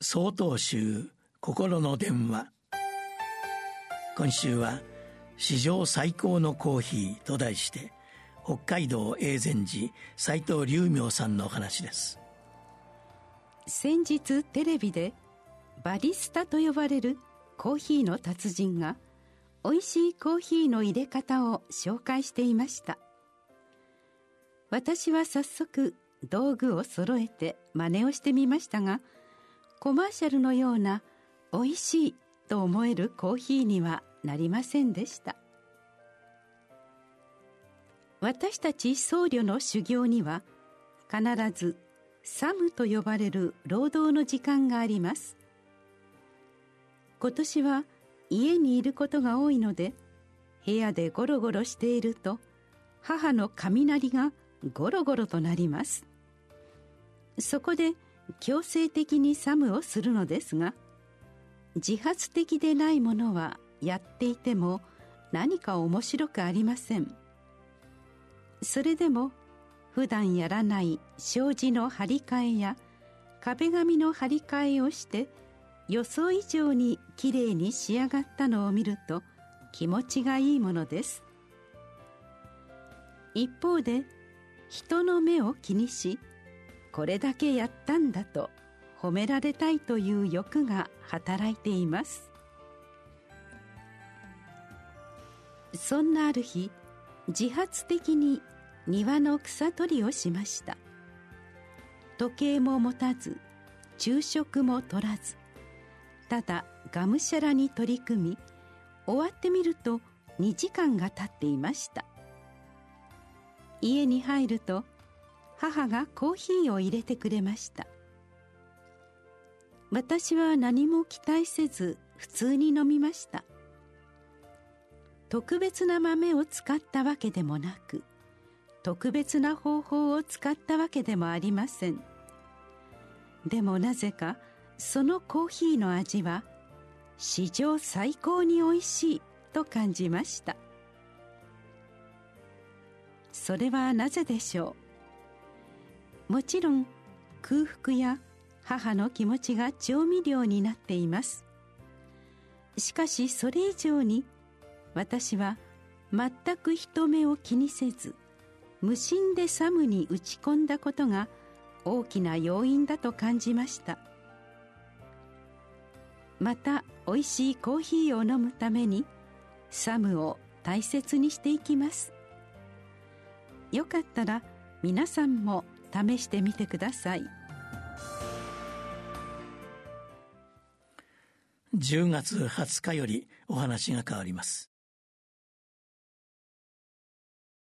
総統集心の電話。今週は「史上最高のコーヒー」と題して北海道永禅寺斎藤隆明さんのお話です。先日テレビでバリスタと呼ばれるコーヒーの達人が美味しいコーヒーの入れ方を紹介していました。私は早速道具を揃えて真似をしてみましたがコマーシャルのような美味しいと思えるコーヒーにはなりませんでした。私たち僧侶の修行には必ずサムと呼ばれる労働の時間があります。今年は家にいることが多いので部屋でゴロゴロしていると母の雷がゴロゴロとなります。そこで強制的にサムをするのですが自発的でないものはやっていても何か面白くありません。それでも普段やらない障子の張り替えや壁紙の張り替えをして予想以上にきれいに仕上がったのを見ると気持ちがいいものです。一方で人の目を気にしこれだけやったんだと褒められたいという欲が働いています。そんなある日自発的に庭の草取りをしました。時計も持たず昼食も取らずただがむしゃらに取り組み終わってみると2時間が経っていました。家に入ると母がコーヒーを入れてくれました。私は何も期待せず普通に飲みました。特別な豆を使ったわけでもなく特別な方法を使ったわけでもありません。でもなぜかそのコーヒーの味は史上最高においしいと感じました。それはなぜでしょう？もちろん空腹や母の気持ちが調味料になっています。しかしそれ以上に私は全く人目を気にせず無心でサムに打ち込んだことが大きな要因だと感じました。また美味しいコーヒーを飲むためにサムを大切にしていきます。よかったら皆さんも試してみてください。10月20日よりお話が変わります。